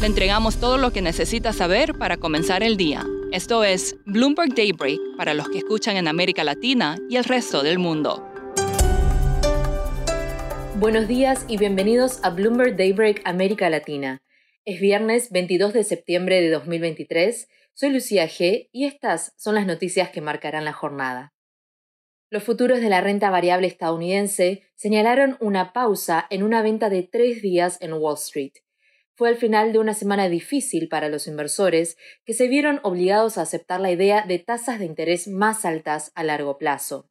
Le entregamos todo lo que necesita saber para comenzar el día. Esto es Bloomberg Daybreak para los que escuchan en América Latina y el resto del mundo. Buenos días y bienvenidos a Bloomberg Daybreak América Latina. Es viernes 22 de septiembre de 2023. Soy Lucía G y estas son las noticias que marcarán la jornada. Los futuros de la renta variable estadounidense señalaron una pausa en una venta de tres días en Wall Street fue el final de una semana difícil para los inversores que se vieron obligados a aceptar la idea de tasas de interés más altas a largo plazo.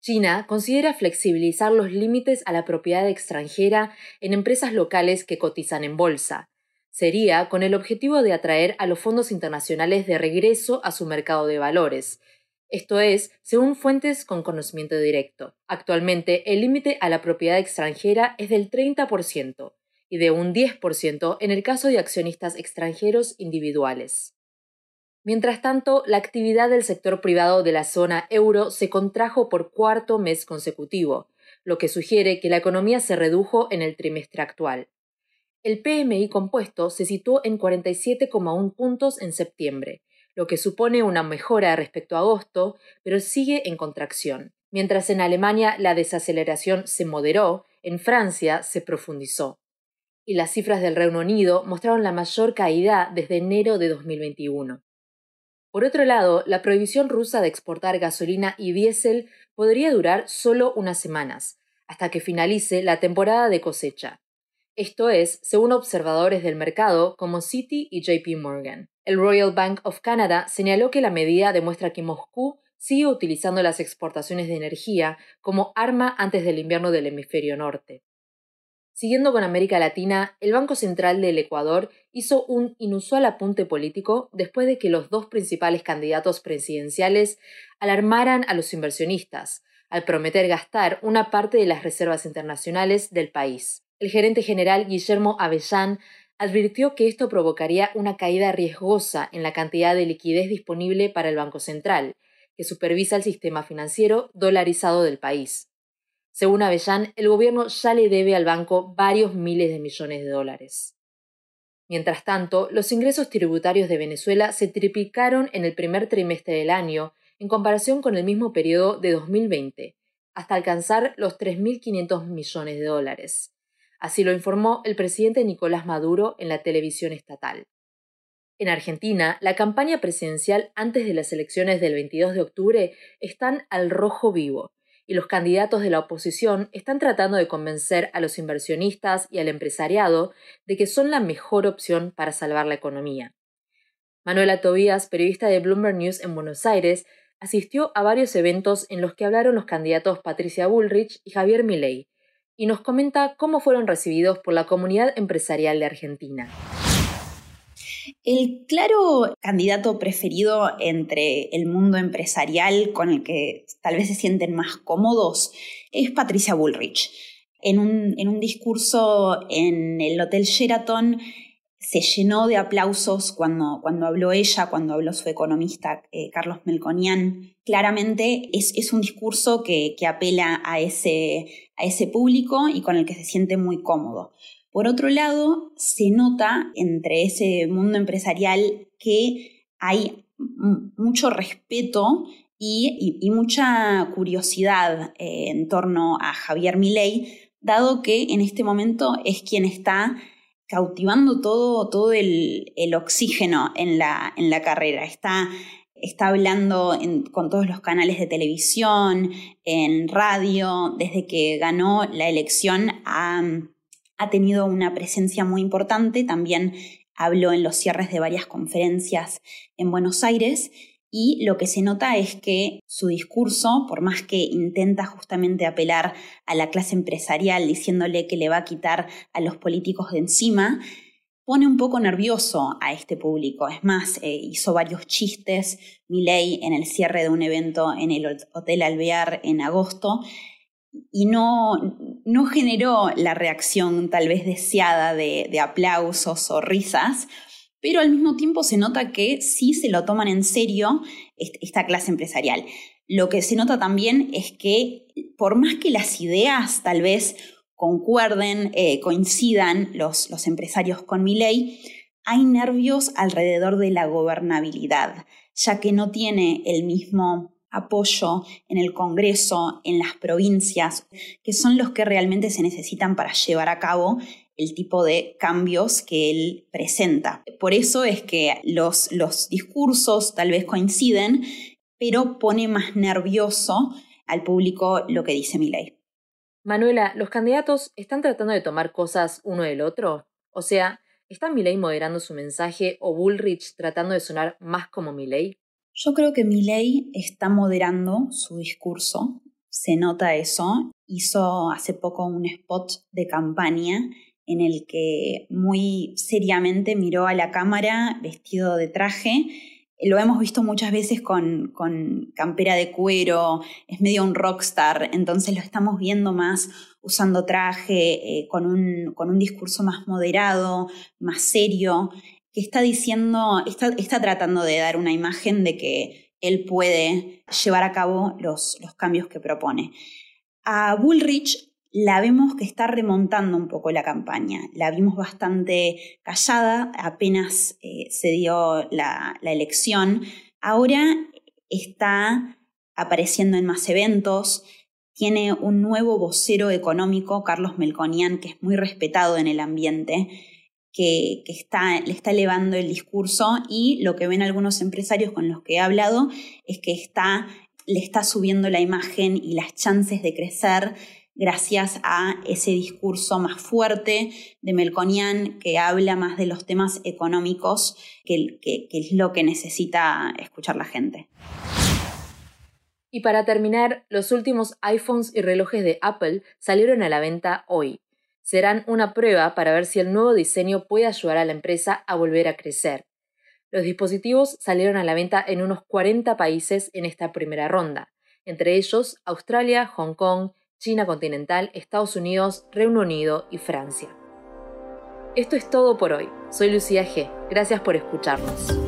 China considera flexibilizar los límites a la propiedad extranjera en empresas locales que cotizan en bolsa. Sería con el objetivo de atraer a los fondos internacionales de regreso a su mercado de valores. Esto es, según fuentes con conocimiento directo. Actualmente, el límite a la propiedad extranjera es del 30%, y de un 10% en el caso de accionistas extranjeros individuales. Mientras tanto, la actividad del sector privado de la zona euro se contrajo por cuarto mes consecutivo, lo que sugiere que la economía se redujo en el trimestre actual. El PMI compuesto se situó en 47,1 puntos en septiembre, lo que supone una mejora respecto a agosto, pero sigue en contracción. Mientras en Alemania la desaceleración se moderó, en Francia se profundizó y las cifras del Reino Unido mostraron la mayor caída desde enero de 2021. Por otro lado, la prohibición rusa de exportar gasolina y diésel podría durar solo unas semanas, hasta que finalice la temporada de cosecha. Esto es, según observadores del mercado como Citi y JP Morgan. El Royal Bank of Canada señaló que la medida demuestra que Moscú sigue utilizando las exportaciones de energía como arma antes del invierno del hemisferio norte. Siguiendo con América Latina, el Banco Central del Ecuador hizo un inusual apunte político después de que los dos principales candidatos presidenciales alarmaran a los inversionistas, al prometer gastar una parte de las reservas internacionales del país. El gerente general Guillermo Avellán advirtió que esto provocaría una caída riesgosa en la cantidad de liquidez disponible para el Banco Central, que supervisa el sistema financiero dolarizado del país. Según Avellán, el gobierno ya le debe al banco varios miles de millones de dólares. Mientras tanto, los ingresos tributarios de Venezuela se triplicaron en el primer trimestre del año en comparación con el mismo periodo de 2020, hasta alcanzar los 3.500 millones de dólares. Así lo informó el presidente Nicolás Maduro en la televisión estatal. En Argentina, la campaña presidencial antes de las elecciones del 22 de octubre están al rojo vivo, y los candidatos de la oposición están tratando de convencer a los inversionistas y al empresariado de que son la mejor opción para salvar la economía. Manuela Tobías, periodista de Bloomberg News en Buenos Aires, asistió a varios eventos en los que hablaron los candidatos Patricia Bullrich y Javier Milei, y nos comenta cómo fueron recibidos por la comunidad empresarial de Argentina. El claro candidato preferido entre el mundo empresarial con el que tal vez se sienten más cómodos es Patricia Bullrich. En un, discurso en el Hotel Sheraton se llenó de aplausos cuando, cuando habló ella, cuando habló su economista eh, Carlos Melconian. Claramente es, un discurso que, apela a ese, a ese público y con el que se siente muy cómodo. Por otro lado, se nota entre ese mundo empresarial que hay mucho respeto y, mucha curiosidad eh, en torno a Javier Milei, dado que en este momento es quien está cautivando todo, todo el, oxígeno en la, en la carrera. Está está hablando con todos los canales de televisión, en radio, desde que ganó la elección a ha tenido una presencia muy importante, también habló en los cierres de varias conferencias en Buenos Aires Y lo que se nota es que su discurso, por más que intenta justamente apelar a la clase empresarial diciéndole que le va a quitar a los políticos de encima, pone un poco nervioso a este público. Es más, eh, hizo varios chistes, Milei, en el cierre de un evento en el Hotel Alvear en agosto, y no, no generó la reacción tal vez deseada de, aplausos o risas, pero al mismo tiempo se nota que sí se lo toman en serio esta clase empresarial. Lo que se nota también es que por más que las ideas tal vez concuerden, eh, coincidan los, los empresarios con mi ley, hay nervios alrededor de la gobernabilidad, ya que no tiene el mismo apoyo en el Congreso, en las provincias, que son los que realmente se necesitan para llevar a cabo el tipo de cambios que él presenta. Por eso es que los, los discursos tal vez coinciden, pero pone más nervioso al público lo que dice ley. Manuela, ¿los candidatos están tratando de tomar cosas uno del otro? O sea, ¿está Milei moderando su mensaje o Bullrich tratando de sonar más como Milei? Yo creo que Milei está moderando su discurso, se nota eso. Hizo hace poco un spot de campaña en el que muy seriamente miró a la cámara vestido de traje. Lo hemos visto muchas veces con, con campera de cuero, es medio un rockstar, entonces lo estamos viendo más usando traje, eh, con, un, con un discurso más moderado, más serio, que está diciendo, está, está tratando de dar una imagen de que él puede llevar a cabo los, los cambios que propone. A Bullrich la vemos que está remontando un poco la campaña. La vimos bastante callada, apenas eh, se dio la, la elección. Ahora está apareciendo en más eventos, tiene un nuevo vocero económico, Carlos Melconian, que es muy respetado en el ambiente, que, está, le está elevando el discurso y lo que ven algunos empresarios con los que he hablado es que está, le está subiendo la imagen y las chances de crecer gracias a ese discurso más fuerte de Melconian que habla más de los temas económicos, que, es lo que necesita escuchar la gente. Y para terminar, los últimos iPhones y relojes de Apple salieron a la venta hoy. Serán una prueba para ver si el nuevo diseño puede ayudar a la empresa a volver a crecer. Los dispositivos salieron a la venta en unos 40 países en esta primera ronda, entre ellos Australia, Hong Kong, China continental, Estados Unidos, Reino Unido y Francia. Esto es todo por hoy. Soy Lucía G. Gracias por escucharnos.